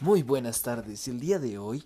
Muy buenas tardes. El día de hoy